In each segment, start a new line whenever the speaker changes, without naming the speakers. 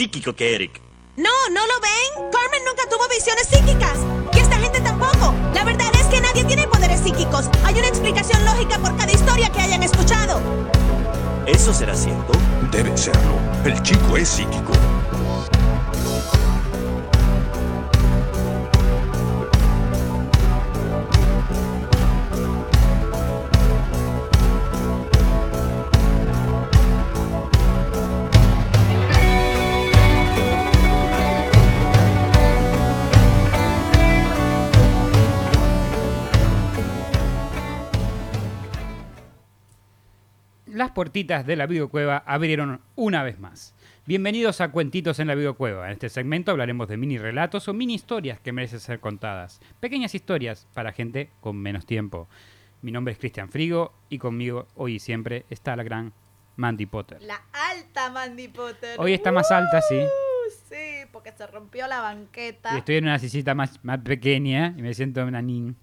psíquico que Eric.
No, ¿no lo ven? Carmen nunca tuvo visiones psíquicas. Y esta gente tampoco. La verdad es que nadie tiene poderes psíquicos. Hay una explicación lógica por cada historia que hayan escuchado.
¿Eso será cierto?
Debe serlo. El chico es psíquico.
Puertitas de la videocueva abrieron una vez más. Bienvenidos a Cuentitos en la videocueva. En este segmento hablaremos de mini relatos o mini historias que merecen ser contadas. Pequeñas historias para gente con menos tiempo. Mi nombre es Cristian Frigo y conmigo hoy y siempre está la gran Mandy Potter.
La alta Mandy Potter.
Hoy está más alta, sí.
Uh, sí, porque se rompió la banqueta.
Y estoy en una sillita más, más pequeña y me siento una nin.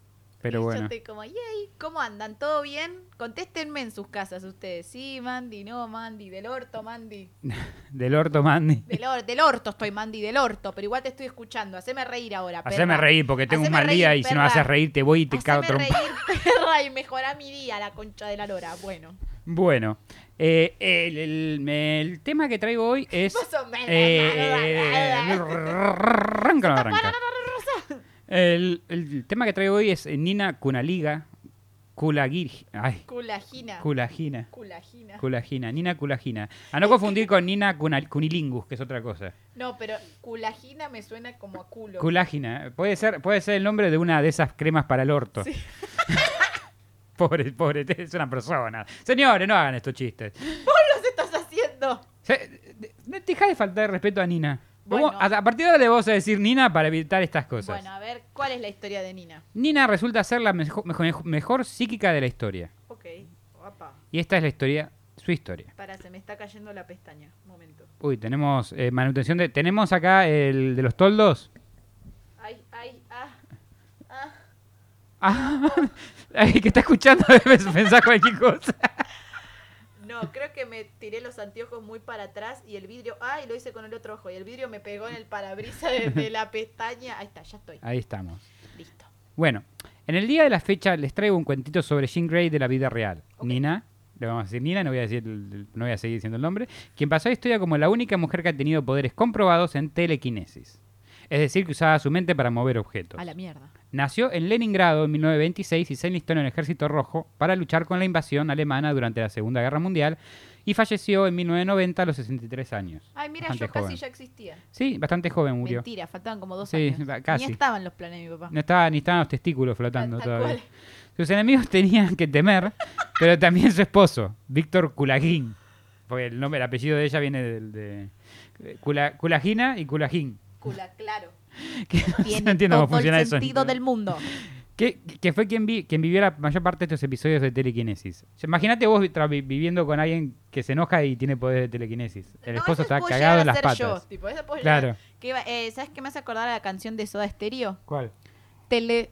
Pero
Y
bueno.
Yo estoy como, yay, ¿cómo andan? ¿Todo bien? Contéstenme en sus casas ustedes. Sí, Mandy, no, Mandy, del orto, Mandy.
Del orto, Mandy.
Del, or- del orto estoy, Mandy, del orto, pero igual te estoy escuchando. Haceme reír ahora, perra.
Haceme reír porque tengo un mal día y si no me haces reír te voy y te cago trompa.
reír, perra, y mejorá mi día, la concha de la lora. Bueno,
Bueno, eh, el, el- el tema que traigo hoy es.
Más o menos.
eh, eh, arranca, no arranca. El, el tema que traigo hoy es Nina Kunaliga. Kulagir. Ay,
culagina.
Kulagina.
Culagina.
Kulagina. Nina Kulagina. A no confundir con Nina Kunilingus, que es otra cosa.
No, pero culagina me suena como a culo.
Kulagina. Puede ser, puede ser el nombre de una de esas cremas para el orto.
Sí.
pobre, pobre, es una persona. Señores, no hagan estos chistes.
¡Vos los estás haciendo!
Se- Deja de faltar de respeto a Nina.
Bueno.
A, partir de ahora le vamos a decir Nina para evitar estas cosas.
Bueno, a ver, ¿cuál es la historia de Nina?
Nina resulta ser la mejor, mejor, mejor psíquica de la historia.
Ok, guapa.
Y esta es la historia, su historia.
Para, se me está cayendo la pestaña. Un momento.
Uy, tenemos eh, manutención de... Tenemos acá el de los toldos.
Ay, ay, ah. Ah.
Ah, ay, que está escuchando debe pensar cualquier cosa.
No, creo que me tiré los anteojos muy para atrás y el vidrio. Ay, lo hice con el otro ojo. Y el vidrio me pegó en el parabrisas de, de la pestaña. Ahí está, ya estoy.
Ahí estamos.
Listo.
Bueno, en el día de la fecha les traigo un cuentito sobre Jean Grey de la vida real. Nina, le vamos a decir Nina, no voy a decir, el- no voy a seguir diciendo el nombre, quien pasó a historia como la única mujer que ha tenido poderes comprobados en telequinesis. Es decir, que usaba su mente para mover objetos.
A la mierda.
Nació en Leningrado en 1926 y se enlistó en el Ejército Rojo para luchar con la invasión alemana durante la Segunda Guerra Mundial y falleció en 1990 a los 63 años.
Ay, mira, yo casi
joven.
ya existía.
Sí, bastante joven murió.
Mentira, faltaban como dos
Sí,
años.
casi.
Ni estaban los planes de mi papá.
No estaba, ni estaban los testículos flotando
Tal
todavía.
cual.
Sus enemigos tenían que temer, pero también su esposo, Víctor Kulagin. Porque el nombre, el apellido de ella viene del de, Kula- Kulagina y Kulagin.
Cula, claro.
Que no,
Tiene
no entiendo cómo funciona
el
eso.
sentido del mundo.
Que, que fue quien, vi, quien vivió la mayor parte de estos episodios de telequinesis. Imagínate vos viviendo con alguien que se enoja y tiene poder de telequinesis. El
No,
esposo
eso
está cagado en las patas.
Yo, tipo, eso puedo
Claro.
llegar- que iba- eh, ¿Sabes qué me hace acordar a la canción de Soda Stereo?
¿Cuál?
Tele,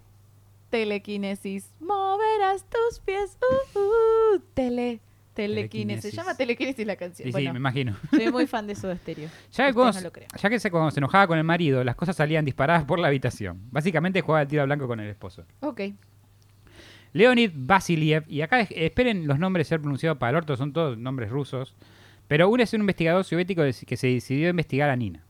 telequinesis. Moverás tus pies. Uh, uh, tele, telequinesis. Se llama telequinesis la canción.
sí,
bueno,
me imagino.
soy muy fan de Soda Stereo.
Ya que, cuando,
no
ya que se, cuando se enojaba con el marido, las cosas salían disparadas por la habitación. Básicamente jugaba al tiro al blanco con el esposo.
Ok.
Leonid Vasiliev, y acá es- esperen los nombres ser pronunciados para el orto, son todos nombres rusos, pero uno es un investigador soviético que se decidió a investigar a Nina.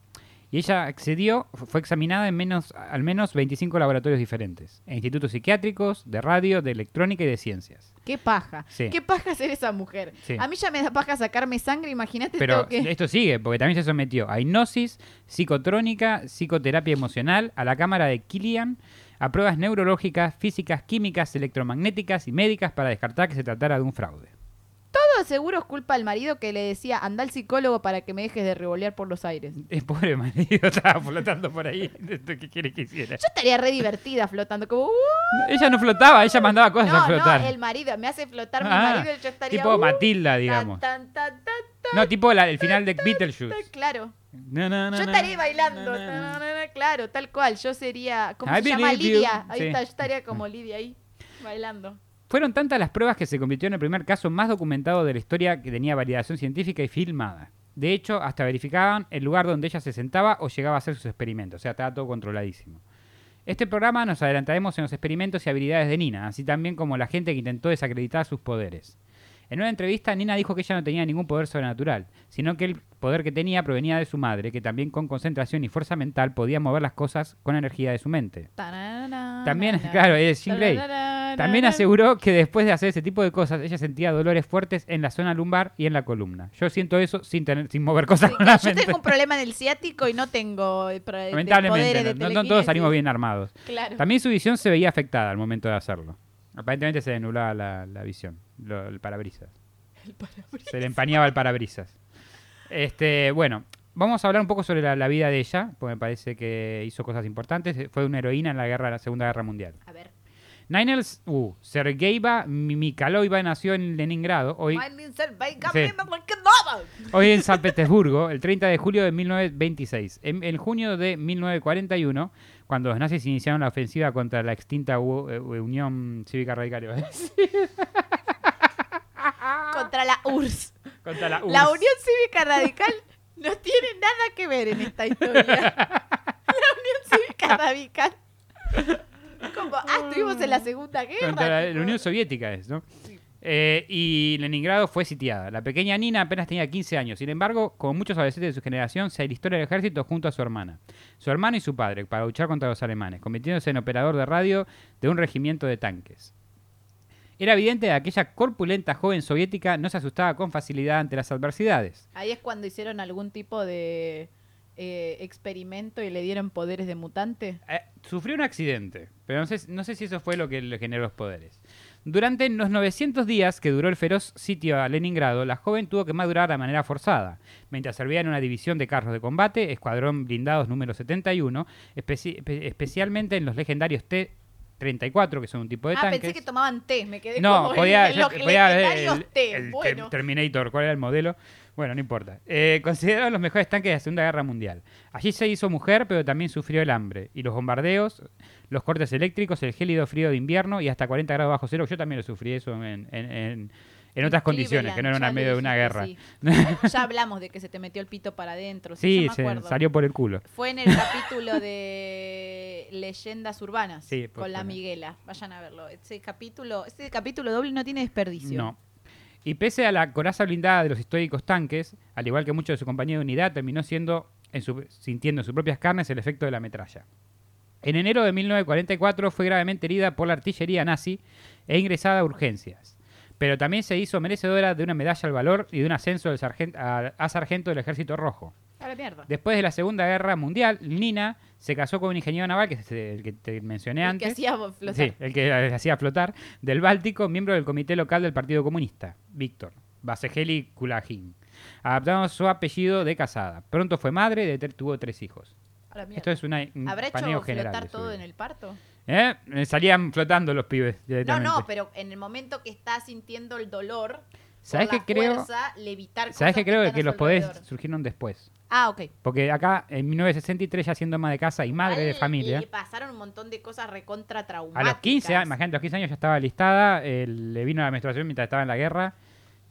Y ella accedió, fu- fue examinada en menos, al menos 25 laboratorios diferentes, en institutos psiquiátricos, de radio, de electrónica y de ciencias.
Qué paja.
Sí.
Qué paja ser esa mujer.
Sí.
A mí ya me da paja sacarme sangre, imagínate
Pero
que...
esto sigue, porque también se sometió a hipnosis, psicotrónica, psicoterapia emocional, a la cámara de Killian, a pruebas neurológicas, físicas, químicas, electromagnéticas y médicas para descartar que se tratara de un fraude.
Todo seguro es culpa del marido que le decía, anda al psicólogo para que me dejes de revolear por los aires.
El pobre marido estaba flotando por ahí. ¿Esto ¿Qué quiere que hiciera?
Yo estaría re divertida flotando, como... "Uh".
Ella no flotaba, ella mandaba cosas
no,
a flotar.
no, el marido, me hace flotar mi
Ah,
marido yo estaría...
tipo
"Uh".
Matilda, digamos.
tan, tan, tan, tan,
No, tipo la- el final de Beetlejuice.
Claro.
No, no, no,
Yo
no,
estaría bailando,
no, no, no.
tan, tan, tan, claro, tal cual. Yo sería, ¿cómo
I
se llama?
believe you.
Lidia. Ahí
Sí.
está, yo estaría como Lidia ahí, bailando.
Fueron tantas las pruebas que se convirtió en el primer caso más documentado de la historia que tenía validación científica y filmada. De hecho, hasta verificaban el lugar donde ella se sentaba o llegaba a hacer sus experimentos. O sea, estaba todo controladísimo. Este programa nos adelantaremos en los experimentos y habilidades de Nina, así también como la gente que intentó desacreditar sus poderes. En una entrevista, Nina dijo que ella no tenía ningún poder sobrenatural, sino que el poder que tenía provenía de su madre, que también con concentración y fuerza mental podía mover las cosas con energía de su mente. También, claro, es Grey. También aseguró que después de hacer ese tipo de cosas, ella sentía dolores fuertes en la zona lumbar y en la columna. Yo siento eso sin tener, sin mover cosas
Sí,
con la
yo
mente.
tengo un problema en el ciático y no tengo eh,
Lamentablemente,
de
no, todos salimos bien armados.
Claro.
También su visión se veía afectada al momento de hacerlo. Aparentemente se le nublaba la, la visión, lo- el parabrisas. Se le empañaba el parabrisas. Este, bueno, vamos a hablar un poco sobre la, la vida de ella, porque me parece que hizo cosas importantes. Fue una heroína en la guerra, la Segunda Guerra Mundial.
A ver.
Ninels, uh, Sergeiva Mikhailovna nació en Leningrado, hoy, Sí. hoy en San Petersburgo, el 30 de julio de 1926. En, en junio de 1941, cuando los nazis iniciaron la ofensiva contra la extinta U- eh, Unión Cívica Radical, iba a decir,
Contra la URSS.
contra la
La. Unión Cívica Radical no tiene nada que ver en esta historia. La Unión Cívica Radical. Como, ah, estuvimos en la Segunda Guerra.
Contra la, Unión Soviética es, ¿no? Eh, y Leningrado fue sitiada. La pequeña Nina apenas tenía 15 años. Sin embargo, como muchos adolescentes de su generación, se alistó en el ejército junto a su hermana, su hermano y su padre, para luchar contra los alemanes, convirtiéndose en operador de radio de un regimiento de tanques. Era evidente que aquella corpulenta joven soviética no se asustaba con facilidad ante las adversidades.
Ahí es cuando hicieron algún tipo de eh, experimento y le dieron poderes de mutante.
Eh, sufrió un accidente, pero no sé, no sé si eso fue lo que le generó los poderes. Durante los 900 días que duró el feroz sitio a Leningrado, la joven tuvo que madurar de manera forzada, mientras servía en una división de carros de combate, Escuadrón Blindados número 71, especi- espe- especialmente en los legendarios T-34, que son un tipo de
ah,
tanques.
pensé que tomaban té, me quedé
No,
como
podía,
en los legendarios
el,
té.
el
bueno,
Ter- Terminator, ¿cuál era el modelo? Bueno, no importa. Eh, considerados los mejores tanques de la Segunda Guerra Mundial. Allí se hizo mujer, pero también sufrió el hambre. Y los bombardeos, los cortes eléctricos, el gélido frío de invierno y hasta 40 grados bajo cero. Yo también lo sufrí eso en, en- en- en otras condiciones, que no era
Cleveland,
medio de una guerra.
sí. Ya hablamos de que se te metió el pito para adentro. Sí, me
se
acuerdo.
salió por el culo.
Fue en el capítulo de Leyendas Urbanas
Sí,
con la. Miguela. Vayan a verlo. Ese capítulo, ese capítulo doble no tiene desperdicio.
No. Y pese a la coraza blindada de los históricos tanques, al igual que muchos de su compañía de unidad, terminó siendo en su- sintiendo en sus propias carnes el efecto de la metralla. En enero de 1944 fue gravemente herida por la artillería nazi e ingresada a urgencias. Pero también se hizo merecedora de una medalla al valor y de un ascenso del sargen- a, a sargento del Ejército Rojo.
A la mierda.
Después de la Segunda Guerra Mundial, Nina se casó con un ingeniero naval, que es el que te mencioné
El
antes.
que hacía flotar.
Sí, el que hacía flotar, del Báltico, miembro del comité local del Partido Comunista, Víctor, Basegeli Kulagin, adaptando su apellido de casada. Pronto fue madre, de ter- tuvo tres hijos. Esto es una, un
¿Habrá hecho
general.
flotar
de su
todo
vida.
en el parto?
¿Eh? Salían flotando los pibes
No, no, pero en el momento que está sintiendo el dolor,
¿Sabes qué creo?
fuerza, levitar
¿Sabes qué creo? Que
su
los poderes surgieron después.
Ah, ok.
Porque acá, en 1963, ya siendo ama de casa y madre de familia,
Le pasaron un montón de cosas recontra traumáticas.
a los 15 años, imagínate, a los 15 años ya estaba listada, eh, le vino la menstruación mientras estaba en la guerra,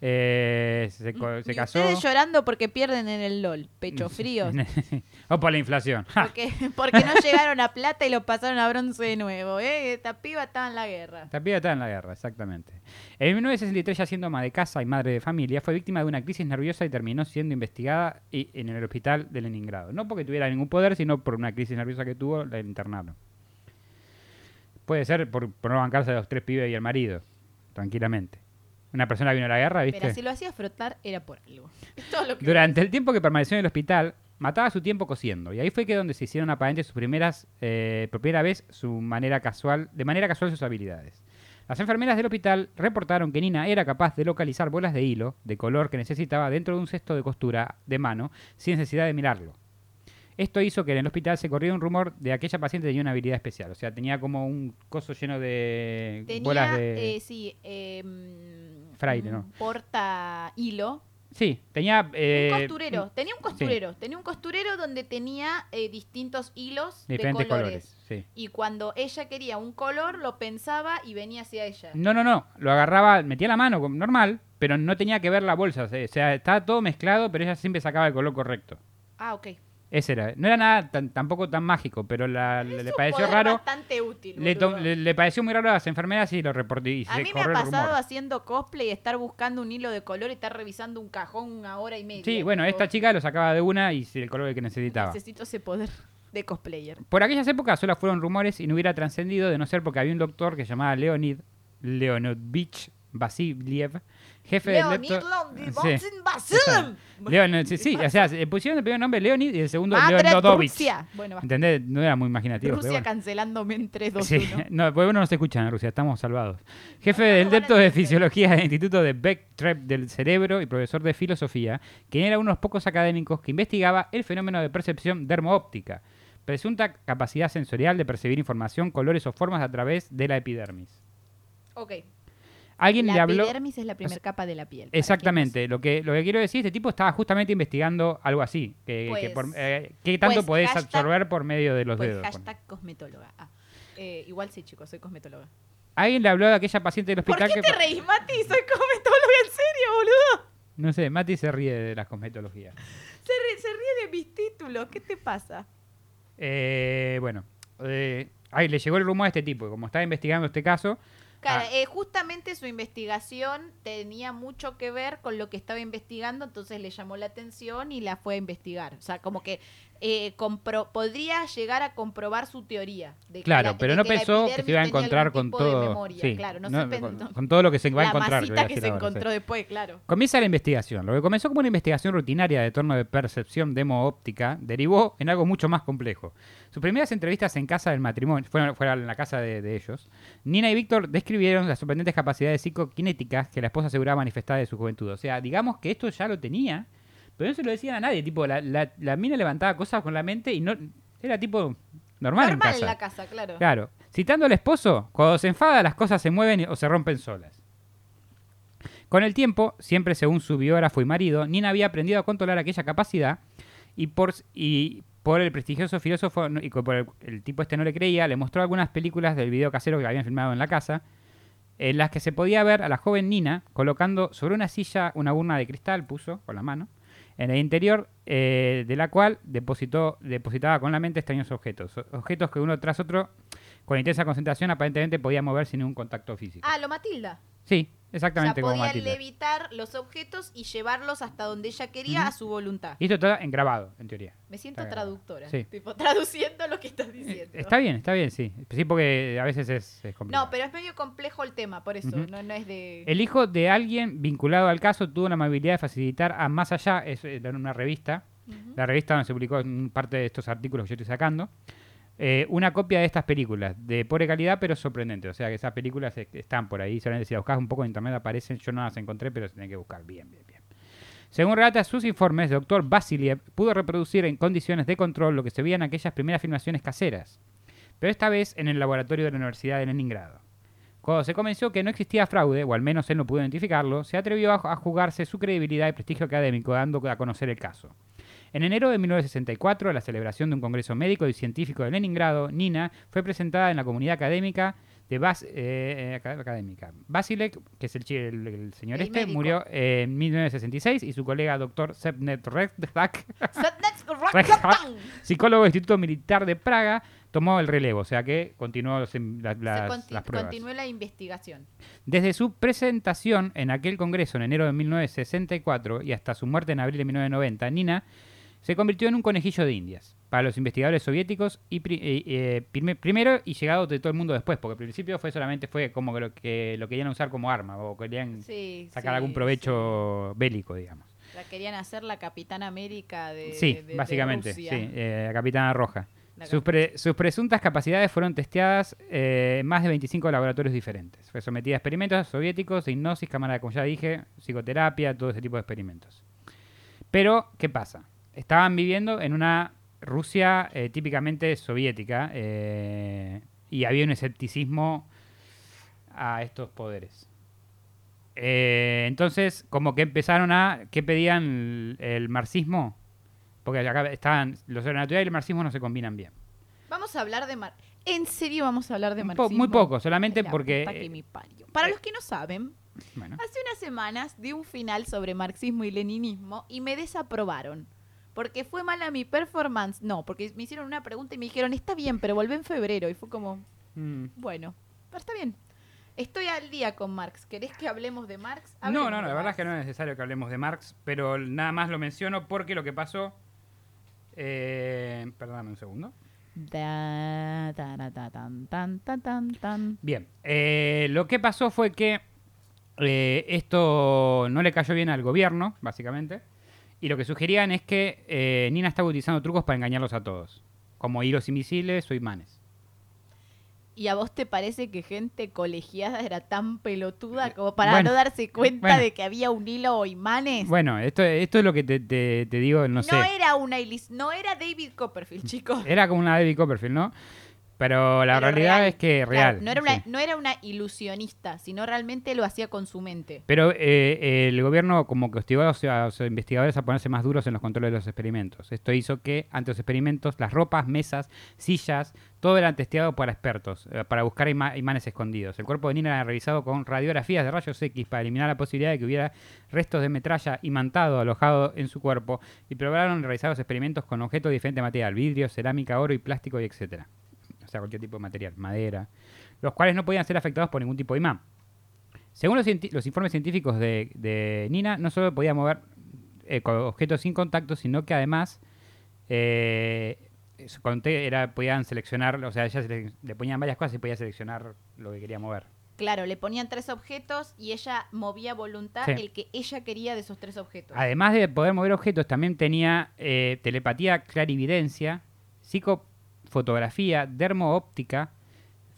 eh, se, se casó.
ustedes llorando porque pierden en el LOL. Pecho frío.
o por la inflación.
Porque, porque no llegaron a plata y lo pasaron a bronce de nuevo. ¿eh? Esta piba estaba en la guerra.
Esta piba estaba en la guerra, exactamente. En 1963, ya siendo ama de casa y madre de familia, fue víctima de una crisis nerviosa y terminó siendo investigada y- en el hospital de Leningrado. No porque tuviera ningún poder, sino por una crisis nerviosa que tuvo, la internaron. Puede ser por, por no bancarse a los tres pibes y el marido, tranquilamente. Una persona vino a la guerra, ¿viste?
Pero si lo hacía frotar era por algo. Es todo lo que...
Durante el tiempo que permaneció en el hospital, mataba su tiempo cosiendo. Y ahí fue que donde se hicieron aparentes sus primeras, eh, por primera vez, su manera casual, de manera casual sus habilidades. Las enfermeras del hospital reportaron que Nina era capaz de localizar bolas de hilo de color que necesitaba dentro de un cesto de costura de mano sin necesidad de mirarlo. Esto hizo que en el hospital se corriera un rumor de que aquella paciente tenía una habilidad especial. O sea, tenía como un coso lleno de
Tenía,
bolas de...
eh, sí, eh, mm,
Fraile, ¿no?
porta hilo
Sí, tenía... eh,
un costurero, tenía un costurero, tenía un costurero donde tenía eh, distintos hilos
diferentes
de colores.
colores. sí.
Y cuando ella quería un color, lo pensaba y venía hacia ella.
No, no, no. Lo agarraba, metía la mano normal, pero no tenía que ver la bolsa. O sea, estaba todo mezclado, pero ella siempre sacaba el color correcto.
Ah, ok.
Ese era. No era nada tan- tampoco tan mágico, pero la- le, pareció raro.
bastante útil.
Le, to-
boludo.
le- le pareció muy raro a las enfermeras y lo reportó. Y
A
se
mí me ha pasado haciendo cosplay, estar buscando un hilo de color y estar revisando un cajón una hora y media.
Sí, bueno, esta chica lo sacaba de una y el color que necesitaba.
Necesito ese poder de cosplayer.
Por aquellas épocas solo fueron rumores y no hubiera trascendido de no ser porque había un doctor que se llamaba Leonid Leonidovich Vasiliev, jefe del
Leonid
Sí. Sí, o sea, pusieron el primer nombre Leonid y el segundo Leonidovich.
Bueno.
¿Entendés? No era muy imaginativo.
Rusia
bueno.
cancelándome en 3, 2,
Sí,
1.
no, pues bueno, no se escuchan en Rusia, estamos salvados. Jefe del depto de. Fisiología del Instituto de Beck-Trep del Cerebro y profesor de Filosofía, quien era uno de los pocos académicos que investigaba el fenómeno de percepción dermoóptica, presunta capacidad sensorial de percibir información, colores o formas a través de la epidermis.
Ok.
Alguien
La
le habló...
epidermis es la primera capa de la piel.
Exactamente, lo que, lo que quiero decir, este tipo estaba justamente investigando algo así, que, que
Pues-
por- eh, qué tanto
pues
podés
hashtag-
absorber por medio de los
Pues
dedos.
hashtag cosmetóloga. Ah, eh, igual sí, chicos, soy cosmetóloga.
Alguien le habló de aquella paciente del
¿Por
hospital
qué
que...
te reís, Mati? Soy cosmetóloga, en serio, boludo.
No sé, Mati se ríe de la cosmetología.
Se, ríe de mis títulos. ¿Qué te pasa?
Eh, bueno, eh, ahí le llegó el rumor a este tipo, como estaba investigando este caso,
Claro,
Ah.
eh, justamente su investigación tenía mucho que ver con lo que estaba investigando, entonces le llamó la atención y la fue a investigar. O sea, como que eh, compro- podría llegar a comprobar su teoría. De que
claro,
la-
pero
de
no
que la
pensó que se iba a encontrar con todo. sí,
claro, no,
no,
se
con, con todo lo que se va a
la
encontrar.
masita
voy a
que se
ahora, sí.
encontró después, claro.
Comienza la investigación. Lo que comenzó como una investigación rutinaria de torno de percepción demo-óptica derivó en algo mucho más complejo. Sus primeras entrevistas en casa del matrimonio, fueron, fueron en la casa de, de ellos, Nina y Víctor describieron las sorprendentes capacidades psicoquinéticas que la esposa aseguraba manifestar de su juventud. O sea, digamos que esto ya lo tenía, pero no se lo decían a nadie. Tipo, la, la, la mina levantaba cosas con la mente y no era tipo normal, en
Normal
casa.
en la casa, claro.
Claro. Citando al esposo, cuando se enfada las cosas se mueven o se rompen solas. Con el tiempo, siempre según su biógrafo y marido, Nina había aprendido a controlar aquella capacidad y por, y por el prestigioso filósofo y por el, el tipo este no le creía, le mostró algunas películas del video casero que habían filmado en la casa, en las que se podía ver a la joven Nina colocando sobre una silla una urna de cristal, puso con la mano, en el interior eh, de la cual depositó, depositaba con la mente extraños objetos. Objetos que uno tras otro, con intensa concentración, aparentemente podía mover sin ningún contacto físico.
Ah, lo Matilda.
Sí,
O sea,
exactamente como
podía levitar los objetos y llevarlos hasta donde ella quería a su voluntad.
Y esto está en grabado, en teoría.
Me siento
Está
traductora.
Sí.
Tipo, traduciendo lo que estás
Eh,
diciendo.
Está bien, está bien, sí. Sí, porque a veces es, es complicado.
No, pero es medio complejo el tema, por eso. No, no es de.
El hijo de alguien vinculado al caso tuvo la amabilidad de facilitar a Más Allá, es eh, en una revista, la revista donde se publicó parte de estos artículos que yo estoy sacando, eh, una copia de estas películas, de pobre calidad pero sorprendente. O sea que esas películas están por ahí, solamente si las buscas un poco en internet aparecen, yo no las encontré, pero se tienen que buscar bien, bien, bien. Según relata sus informes, el doctor Vasiliev pudo reproducir en condiciones de control lo que se veía en aquellas primeras filmaciones caseras, pero esta vez en el laboratorio de la Universidad de Leningrado. Cuando se convenció que no existía fraude, o al menos él no pudo identificarlo, se atrevió a jugarse su credibilidad y prestigio académico dando a conocer el caso. En enero de 1964, a la celebración de un congreso médico y científico de Leningrado, Nina fue presentada en la comunidad académica de Bas, eh, eh, académica. Basilek, que es el, chi- el- el señor
El
este,
médico.
murió en 1966 y su colega doctor Sepnet Rexhat, psicólogo del Instituto Militar de Praga, tomó el relevo, o sea que continuó las,
Se conti-
las pruebas.
continuó la investigación.
Desde su presentación en aquel congreso en enero de 1964 y hasta su muerte en abril de 1990, Nina se convirtió en un conejillo de indias para los investigadores soviéticos y pri- eh, eh, prime- primero y llegado de todo el mundo después, porque al principio fue solamente fue como que lo que lo querían usar como arma o querían
Sí,
sacar
sí,
algún provecho bélico, digamos.
La querían hacer la Capitana América de.
Sí,
de- de
básicamente,
Rusia.
sí, eh, la Capitana Roja.
La
Sus, pre- sus presuntas capacidades fueron testeadas en más de 25 laboratorios diferentes. Fue sometida a experimentos soviéticos, de hipnosis, cámara, como ya dije, psicoterapia, todo ese tipo de experimentos. Pero, ¿qué pasa? Estaban viviendo en una Rusia eh, típicamente soviética eh, y había un escepticismo a estos poderes. Eh, entonces, como que empezaron a. ¿Qué pedían el, el marxismo? Porque acá estaban. Lo sobrenatural y el marxismo no se combinan bien.
Vamos a hablar de mar. ¿En serio vamos a hablar de
po-
marxismo?
muy poco, solamente
La
porque.
puta que me parió. Para los que no saben,
bueno,
hace unas semanas di un final sobre marxismo y leninismo y me desaprobaron. Porque fue mala mi performance. No, porque me hicieron una pregunta y me dijeron, está bien, pero volvé en febrero. Y fue como,
mm,
bueno, pero está bien. Estoy al día con Marx. ¿Querés que hablemos de Marx?
No,
Hablemos
no, no, la verdad es que no es necesario que hablemos de Marx, pero nada más lo menciono porque lo que pasó. Eh, perdóname un segundo.
Da, tan, tan, tan.
Bien, eh, lo que pasó fue que eh, esto no le cayó bien al gobierno, básicamente, y lo que sugerían es que eh, Nina estaba utilizando trucos para engañarlos a todos, como hilos invisibles o imanes.
¿Y a vos te parece que gente colegiada era tan pelotuda como para
Bueno,
no darse cuenta
bueno.
de que había un hilo o imanes?
Bueno, esto, esto es lo que te, te- te digo, no,
no,
sé.
era una no era David Copperfield, chicos.
Era como una David Copperfield, ¿no? Pero la
Pero
realidad
real.
es que
Claro,
real.
no, era una,
sí.
no era una ilusionista, sino realmente lo hacía con su mente.
Pero eh, el gobierno como que hostigó a los, a los investigadores a ponerse más duros en los controles de los experimentos. Esto hizo que ante los experimentos las ropas, mesas, sillas, todo era testeado para expertos, eh, para buscar ima- imanes escondidos. El cuerpo de Nina era revisado con radiografías de rayos X para eliminar la posibilidad de que hubiera restos de metralla imantado alojado en su cuerpo y probaron realizar los experimentos con objetos de diferente material, vidrio, cerámica, oro y plástico y etcétera. Sea, cualquier tipo de material, madera, los cuales no podían ser afectados por ningún tipo de imán. Según los, informes científicos de, de Nina, no solo podía mover eh, objetos sin contacto, sino que además eh, era, podían seleccionar, o sea, ella se- le ponían varias cosas y podía seleccionar lo que quería mover.
Claro, le ponían tres objetos y ella movía voluntad
Sí.
el que ella quería de esos tres objetos.
Además de poder mover objetos, también tenía eh, telepatía, clarividencia, psicofotografía, dermoóptica,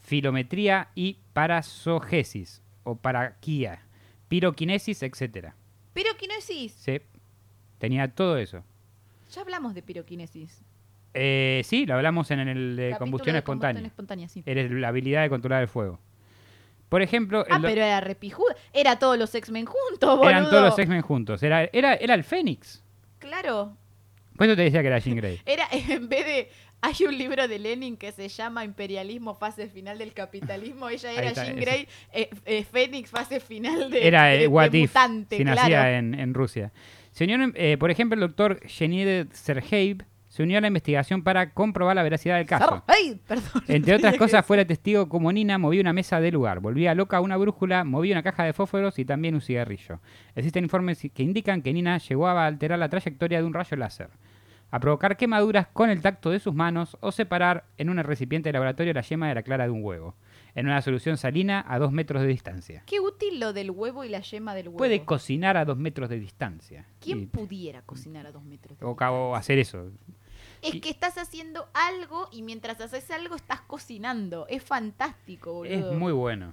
filometría y parasogesis o paraquía, piroquinesis, etcétera.
Piroquinesis.
Sí, tenía todo eso.
Ya hablamos de piroquinesis.
Eh, sí, lo hablamos en el de
Capítulo
combustión
de
espontánea.
combustión espontánea, sí.
Eres la habilidad de controlar el fuego. Por ejemplo,
Ah, pero era repijuda. Era todos los X-Men juntos, boludo.
eran todos los X-Men juntos. Era, era, era el Fénix.
Claro.
Por eso te decía que era Jean Grey.
Era, en vez de. Hay un libro de Lenin que se llama Imperialismo, fase final del capitalismo. Ella era
está,
Jean. Grey, eh, eh, Fénix, fase final de.
Era
de-
eh,
de
What If,
mutante,
si
claro.
nacía en, en Rusia. Se unió, eh, por ejemplo, el doctor Genide Sergeev se unió a la investigación para comprobar la veracidad del caso.
¡Ay! Perdón.
Entre otras cosas, fuera testigo como Nina movía una mesa de lugar, volvía loca una brújula, movía una caja de fósforos y también un cigarrillo. Existen informes que indican que Nina llegó a alterar la trayectoria de un rayo láser, a provocar quemaduras con el tacto de sus manos o separar en un recipiente de laboratorio la yema de la clara de un huevo, en una solución salina a dos metros de distancia.
Qué útil lo del huevo y la yema del huevo.
Puede cocinar a dos metros de distancia.
¿Quién
Y-
pudiera cocinar a dos metros? de
o,
distancia?
o hacer eso.
Es que estás haciendo algo y mientras haces algo estás cocinando. Es fantástico, boludo.
Es muy bueno.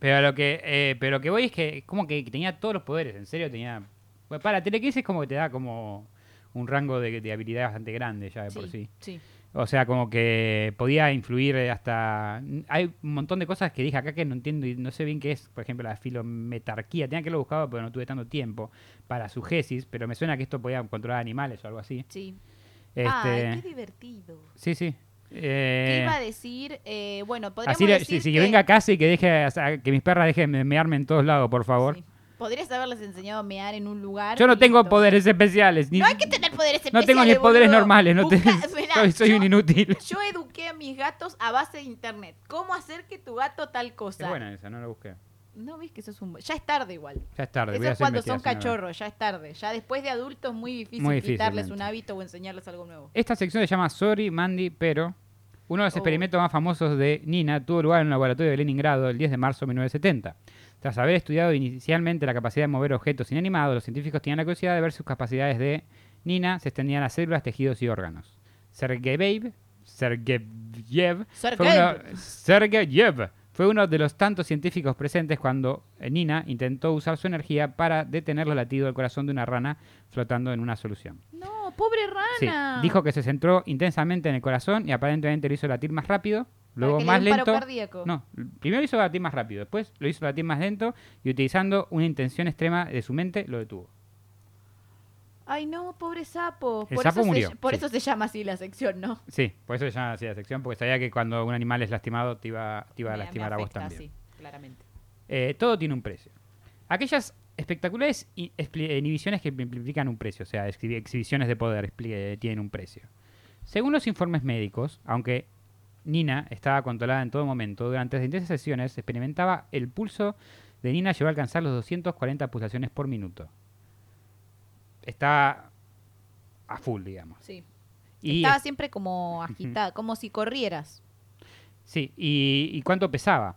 Pero lo que eh, pero lo que voy es que como que tenía todos los poderes, en serio tenía bueno, para telequinesis como que te da como un rango de, de habilidad bastante grande ya de por sí.
sí.
O sea, como que podía influir hasta hay un montón de cosas que dije acá que no entiendo y no sé bien qué es, por ejemplo, la filometarquía. Tenía que haberlo buscado, pero no tuve tanto tiempo para su gesis, pero me suena que esto podía controlar animales o algo así.
Sí.
Este,
Ay, qué divertido.
sí, sí.
¿Qué
Eh,
iba a decir? Eh, bueno, podríamos
Así,
decir
si, si
que...
venga a casa y que deje, o sea, que mis perras dejen de mearme en todos lados, por favor.
Sí. Podrías haberles enseñado a mear en un lugar.
Yo no tengo
listo.
poderes especiales. Ni,
No hay que tener poderes
no
especiales.
tengo ni poderes
boludo.
normales. No te-
Mirá,
soy soy
yo-
un inútil.
Yo eduqué a mis gatos a base de internet. ¿Cómo hacer que tu gato tal cosa?
Es buena esa, no la busqué.
No ves que eso es un... Ya es tarde igual.
Ya es tarde.
Eso es cuando son cachorros, ya es tarde. Ya después de adultos muy difícil,
Muy difícil,
quitarles un hábito o enseñarles algo nuevo.
Esta sección se llama Sorry, Mandy, pero uno de los
Oh.
experimentos más famosos de Nina tuvo lugar en un laboratorio de Leningrado el 10 de marzo de 1970. Tras haber estudiado inicialmente la capacidad de mover objetos inanimados, los científicos tenían la curiosidad de ver sus capacidades de Nina se extendían a células, tejidos y órganos. Sergeyev, Sergeyev, fue uno,
Sergey.
Sergeyev fue uno de los tantos científicos presentes cuando eh, Nina intentó usar su energía para detener los latidos del corazón de una rana flotando en una solución.
No, pobre
Sí,
rana.
dijo que se centró intensamente en el corazón y aparentemente lo hizo latir más rápido. Luego
le
más lento.
cardíaco.
No, primero hizo latir más rápido, después lo hizo latir más lento y utilizando una intención extrema de su mente lo detuvo.
Ay, no, pobre sapo.
El
por
sapo
eso
murió,
Se, por
sí.
eso se llama así la sección, ¿no?
Sí, por eso se llama así la sección, porque sabía que cuando un animal es lastimado te iba, te iba a
me
lastimar a vos también.
sí, claramente.
Eh, todo tiene un precio. Aquellas espectaculares inhibiciones que implican un precio, o sea, exhibi- exhibiciones de poder eh, tienen un precio. Según los informes médicos, aunque Nina estaba controlada en todo momento, durante las intensas sesiones se experimentaba el pulso de Nina llegó a alcanzar los 240 pulsaciones por minuto. Estaba a full, digamos.
Sí.
Y
Estaba
es-
siempre como agitada, como si corrieras.
Sí, y, y cuánto pesaba.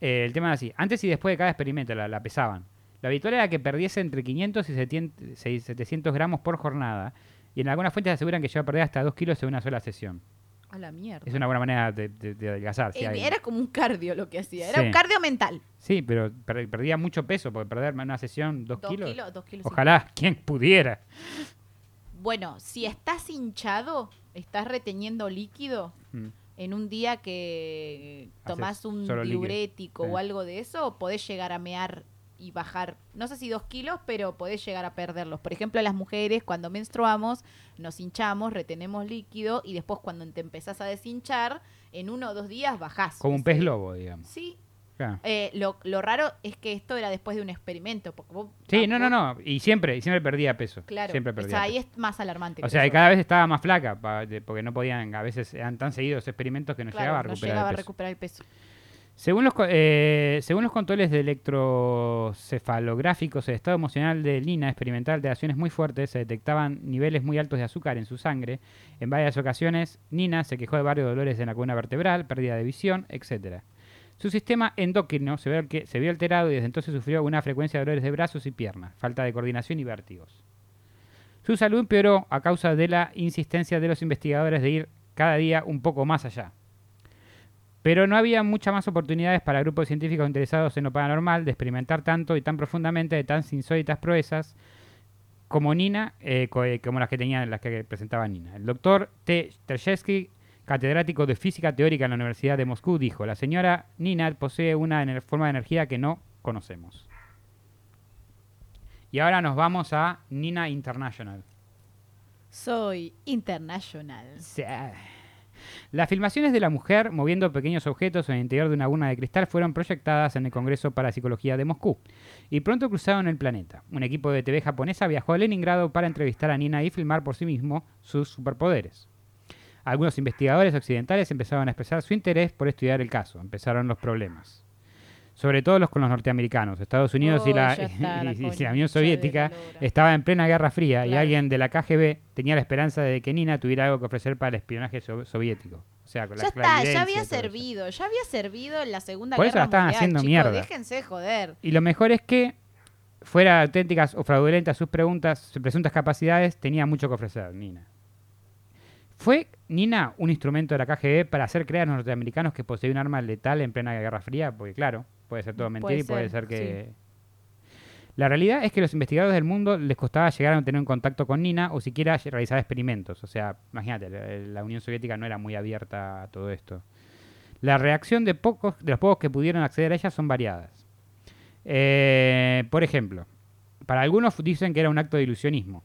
Eh, el tema era así. Antes y después de cada experimento la, la pesaban. Lo habitual era que perdiese entre 500 y 700 seis- 700 gramos por jornada. Y en algunas fuentes aseguran que llegó a perder hasta 2 kilos en una sola sesión.
A la mierda.
Es una buena manera de, de- de adelgazar.
Eh,
hay-
Era como un cardio lo que hacía. Era
Sí.
un cardio mental.
Sí, pero per- perdía mucho peso porque perder en una sesión 2
Dos
kilos.
kilos, dos kilos.
Ojalá, quien pudiera.
Bueno, si estás hinchado, estás reteniendo líquido
Mm.
en un día que
Haces
tomás un diurético
Sí.
o algo de eso, podés llegar a mear y bajar, no sé si dos kilos, pero podés llegar a perderlos. Por ejemplo, las mujeres cuando menstruamos nos hinchamos, retenemos líquido y después cuando te empezás a deshinchar, en uno o dos días bajás.
Como un pez lobo, digamos.
Sí.
Claro.
Eh, lo, lo raro es que esto era después de un experimento. Porque vos-
Sí,
ah,
no, no, no. Y siempre, y siempre perdía peso.
Claro,
Siempre
o
perdía
sea, ahí
peso.
es más alarmante.
O sea, y
yo.
cada vez estaba más flaca, porque no podían, a veces eran tan seguidos experimentos que no
Claro,
llegaba a
no
recuperar
llegaba
el
a
peso.
recuperar el peso.
Según los, co- eh, según los controles de electrocefalográficos, el estado emocional de Lina experimentaba alteraciones muy fuertes, se detectaban niveles muy altos de azúcar en su sangre. En varias ocasiones, Nina se quejó de varios dolores en la columna vertebral, pérdida de visión, etc. Su sistema endocrino se vio, se vio alterado y desde entonces sufrió una frecuencia de dolores de brazos y piernas, falta de coordinación y vértigos. Su salud empeoró a causa de la insistencia de los investigadores de ir cada día un poco más allá. Pero no había muchas más oportunidades para grupos científicos interesados en lo paranormal de experimentar tanto y tan profundamente de tan insólitas proezas como Nina, eh, eh, como las que tenían las que presentaba Nina. El doctor T. Tershevsky, catedrático de física teórica en la Universidad de Moscú, dijo: La señora Nina posee una forma de energía que no conocemos. Y ahora nos vamos a Nina International.
Soy internacional.
Sí. Las filmaciones de la mujer moviendo pequeños objetos en el interior de una urna de cristal fueron proyectadas en el Congreso para Psicología de Moscú y pronto cruzaron el planeta. Un equipo de TV japonesa viajó a Leningrado para entrevistar a Nina y filmar por sí mismo sus superpoderes. Algunos investigadores occidentales empezaron a expresar su interés por estudiar el caso. Empezaron los problemas. Sobre todo los con los norteamericanos. Estados Unidos y,
Oh,
la,
ya está, la
y- y la
concha
Unión Soviética estaba en plena Guerra Fría y alguien de la KGB tenía la esperanza de que Nina tuviera algo que ofrecer para el espionaje so- soviético. O sea, con
Ya
la
está, ya había
eso.
servido, ya había servido en la Segunda
Por eso
Guerra
la estaban
Mundial,
haciendo mierda.
Déjense de joder.
Y lo mejor es que, fuera auténticas o fraudulentas sus preguntas, sus presuntas capacidades, tenía mucho que ofrecer Nina. ¿Fue Nina un instrumento de la KGB para hacer creer a los norteamericanos que poseía un arma letal en plena Guerra Fría? Porque claro, puede ser todo
Puede
mentira y puede
ser,
ser que... La realidad es que los investigadores del mundo les costaba llegar a tener un contacto con Nina o siquiera realizar experimentos. O sea, imagínate, la, la Unión Soviética no era muy abierta a todo esto. La reacción de, pocos, de los pocos que pudieron acceder a ella son variadas. Eh, por ejemplo, para algunos dicen que era un acto de ilusionismo.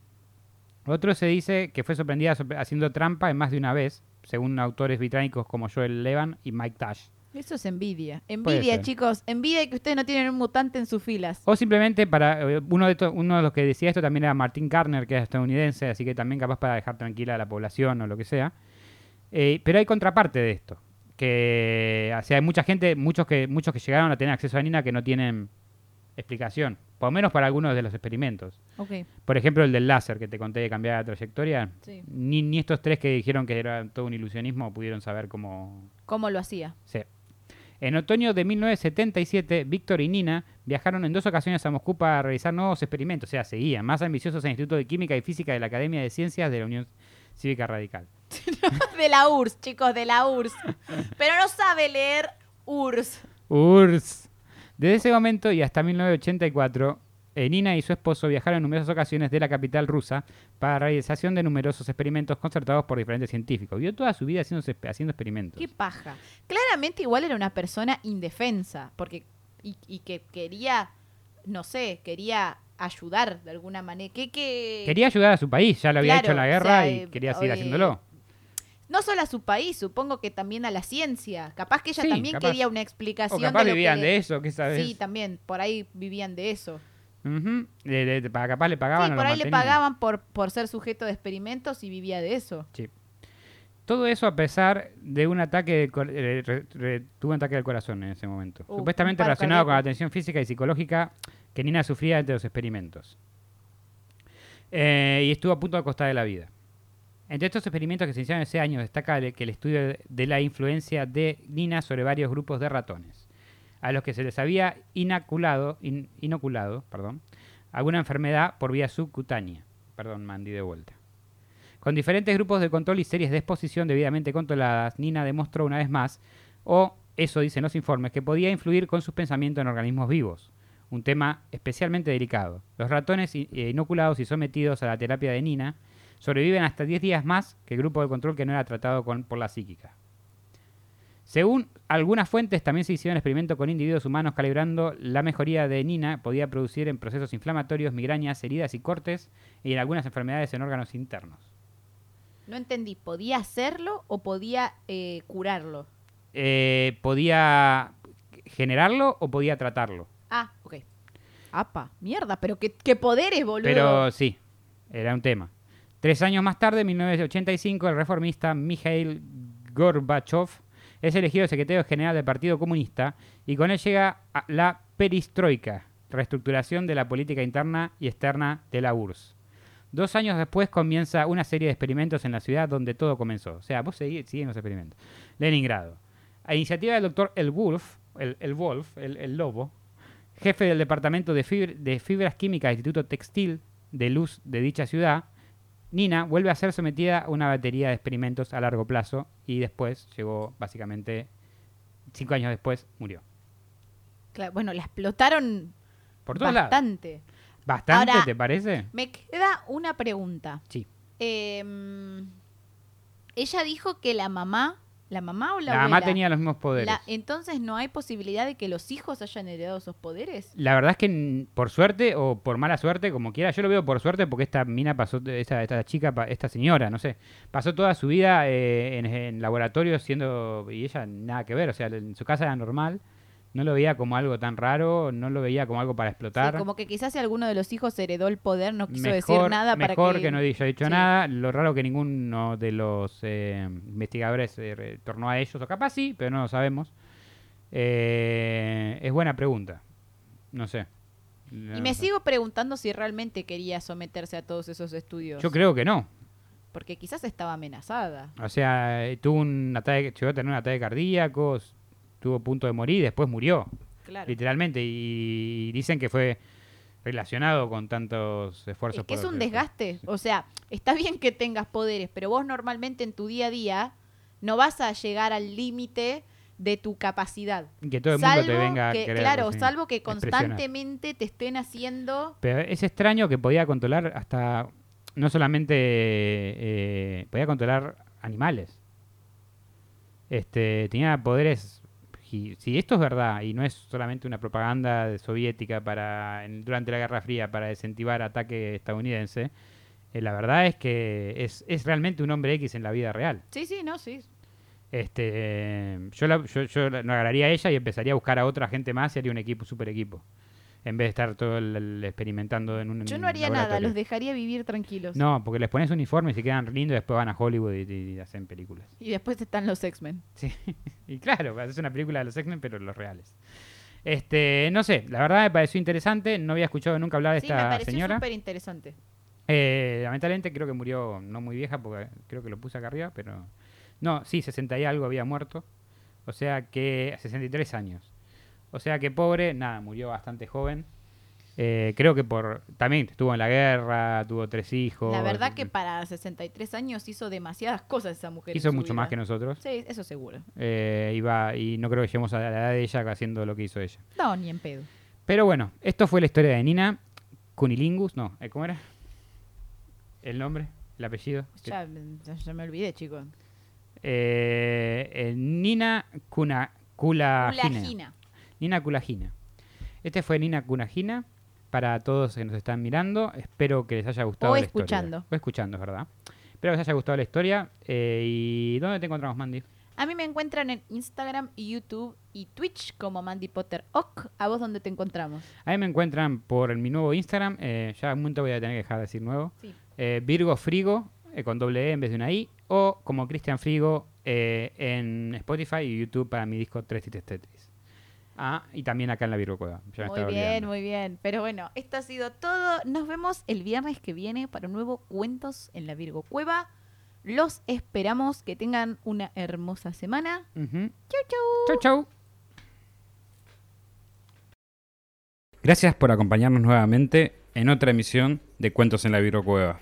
Otros se dice que fue sorprendida sorpre- haciendo trampa en más de una vez, según autores británicos como Joel Levan y Mike Tash.
Eso es envidia. Envidia, chicos. Envidia de que ustedes no tienen un mutante en sus filas.
O simplemente para eh, uno de, uno de los que decía esto también era Martin Garner, que es estadounidense, así que también capaz para dejar tranquila a la población o lo que sea. Eh, pero hay contraparte de esto, que o sea, hay mucha gente, muchos que muchos que llegaron a tener acceso a Nina que no tienen explicación, por lo menos para algunos de los experimentos. Por ejemplo, el del láser que te conté de cambiar la trayectoria.
Sí.
Ni, ni estos tres que dijeron que era todo un ilusionismo pudieron saber cómo,
¿Cómo lo hacía?
Sí. En otoño de 1977, Víctor y Nina viajaron en dos ocasiones a Moscú para realizar nuevos experimentos, o sea, seguían, más ambiciosos en el Instituto de Química y Física de la Academia de Ciencias de la Unión Cívica Radical.
De la URSS, chicos, de la URSS. Pero no sabe leer URSS.
URSS. Desde ese momento y hasta 1984, eh, Nina y su esposo viajaron en numerosas ocasiones de la capital rusa para la realización de numerosos experimentos concertados por diferentes científicos. Vivió toda su vida haciendo, haciendo experimentos.
Qué paja. Claramente igual era una persona indefensa, porque y, y que quería, no sé, quería ayudar de alguna manera. ¿Qué, qué...
Quería ayudar a su país, ya lo había
Claro,
hecho en la
o
guerra
sea,
y
eh,
quería seguir
eh,
haciéndolo.
No solo a su país, supongo que también a la ciencia. Capaz que ella
Sí,
también
capaz.
quería una
O
explicación.
capaz
de lo
vivían
que
de eso, ¿qué sabes?
Sí, también, por ahí vivían de eso.
Pa- capaz le pagaban
Sí, por
lo
ahí le
mantenían.
pagaban por, por ser sujeto de experimentos y vivía de eso.
Sí. Todo eso a pesar de un ataque de eh, re- re- tuvo un ataque del corazón en ese momento.
Uh,
Supuestamente relacionado con la tensión física y psicológica que Nina sufría entre los experimentos. Eh, y estuvo a punto de costar de la vida. Entre estos experimentos que se iniciaron ese año destaca el- que el estudio de la influencia de Nina sobre varios grupos de ratones, a los que se les había inoculado, in- inoculado perdón, alguna enfermedad por vía subcutánea. Perdón, Mandy, de vuelta. Con diferentes grupos de control y series de exposición debidamente controladas, Nina demostró una vez más, o eso dicen los informes, que podía influir con sus pensamientos en organismos vivos. Un tema especialmente delicado. Los ratones eh, inoculados y sometidos a la terapia de Nina sobreviven hasta 10 días más que el grupo de control que no era tratado con- por la psíquica. Según algunas fuentes, también se hicieron experimentos con individuos humanos calibrando la mejoría de Nina podía producir en procesos inflamatorios, migrañas, heridas y cortes y en algunas enfermedades en órganos internos.
No entendí, ¿podía hacerlo o podía eh, curarlo?
Eh, ¿Podía generarlo o podía tratarlo?
Ah, ok. Apa, mierda, pero qué, qué poderes, boludo.
Pero sí, era un tema. Tres años más tarde, en 1985, el reformista Mikhail Gorbachev es elegido secretario general del Partido Comunista y con él llega la perestroika, reestructuración de la política interna y externa de la URSS. Dos años después comienza una serie de experimentos en la ciudad donde todo comenzó. O sea, vos seguís, siguen los experimentos. Leningrado. A iniciativa del doctor El Wolf, el, el Wolf, el, el lobo, jefe del departamento de, de fibras químicas del Instituto Textil de Luz de dicha ciudad, Nina vuelve a ser sometida a una batería de experimentos a largo plazo y después llegó, básicamente, cinco años después, murió.
Claro, bueno, la explotaron
Por todos lados.
bastante.
¿Bastante,
Ahora-
te parece?
Me queda una pregunta.
Sí.
Em, ella dijo que la mamá, ¿la mamá o la,
La mamá tenía los mismos poderes.
La- entonces no hay posibilidad de que los hijos hayan heredado esos poderes.
La verdad es que por suerte o por mala suerte, como quiera, yo lo veo por suerte porque esta mina pasó, esta, esta chica, esta señora, no sé, pasó toda su vida eh, en, en laboratorio siendo, y ella nada que ver, o sea, en su casa era normal, no lo veía como algo tan raro, no lo veía como algo para explotar.
Sí, como que quizás si alguno de los hijos heredó el poder, no quiso decir nada para
mejor
que...
que, no haya dicho
Sí.
nada. Lo raro que ninguno de los eh, investigadores eh, retornó a ellos, o capaz sí, pero no lo sabemos. Eh, es buena pregunta. No sé.
Y me sigo preguntando si realmente quería someterse a todos esos estudios.
Yo creo que no.
Porque quizás estaba amenazada.
O sea, eh, tuvo un ataque, llegó a tener un ataque cardíaco, estuvo a punto de morir y después murió,
Claro.
literalmente. Y dicen que fue relacionado con tantos esfuerzos.
Es que es un desgaste. O sea, está bien que tengas poderes, pero vos normalmente en tu día a día no vas a llegar al límite de tu capacidad.
Que todo el mundo te venga a
que,
querer,
Claro,
sí,
salvo que constantemente te estén haciendo...
Pero es extraño que podía controlar hasta, no solamente, eh, podía controlar animales. Este, tenía poderes, y si esto es verdad y no es solamente una propaganda soviética para en- durante la Guerra Fría para incentivar ataque estadounidense, eh, la verdad es que es, es realmente un hombre X en la vida real.
Sí, sí, no, sí.
Este, eh, yo, la, yo, yo la- la agarraría a ella y empezaría a buscar a otra gente más y haría un equipo, super equipo. En vez de estar todo el- el experimentando en un
Yo no haría nada, los dejaría vivir tranquilos.
No, porque les pones uniforme y se quedan lindos y después van a Hollywood y, y- y hacen películas.
Y después están los X-Men.
Sí. y claro, es una película de los X-Men, pero los reales. Este, no sé, la verdad me pareció interesante. No había escuchado nunca hablar de
Sí, me
esta
pareció
señora.
súper interesante.
Eh, lamentablemente creo que murió no muy vieja, porque creo que lo puse acá arriba, pero... No, sí, 60 y algo había muerto. O sea que... 63 años. O sea que pobre, nada, murió bastante joven. Eh, creo que por... También estuvo en la guerra, tuvo tres hijos.
La verdad que para 63 años hizo demasiadas cosas esa mujer.
Hizo mucho
vida.
más que nosotros.
Sí, eso seguro.
Eh, iba, y no creo que lleguemos a la edad de ella haciendo lo que hizo ella.
No, ni en pedo.
Pero bueno, esto fue la historia de Nina. Cunilingus, no, eh, ¿cómo era? ¿El nombre? ¿El apellido?
Ya, ya me olvidé, chicos.
Eh, eh, Nina Cuna, Culagina. Nina Culagina. Este fue Nina Culagina. Para todos que nos están mirando, espero que les haya gustado
O
la historia.
escuchando.
O escuchando, es verdad. Espero que les haya gustado la historia. Eh, ¿Y dónde te encontramos, Mandy?
A mí me encuentran en Instagram, YouTube y Twitch como Mandy Potter Ock. ¿A vos dónde te encontramos?
A mí me encuentran por mi nuevo Instagram. eh, ya un momento voy a tener que dejar de decir nuevo.
Sí.
eh, Virgo Frigo, eh, con doble E en vez de una I, o como Cristian Frigo en Spotify y YouTube para mi disco 3 y Tetris. Ah, y también acá en la Virgo Cueva.
Muy bien, muy bien. Pero bueno, esto ha sido todo. Nos vemos el viernes que viene para un nuevo Cuentos en la Virgo Cueva. Los esperamos. Que tengan una hermosa semana. Chau, chau.
Chau, chau. Gracias por acompañarnos nuevamente en otra emisión de Cuentos en la Virgo Cueva.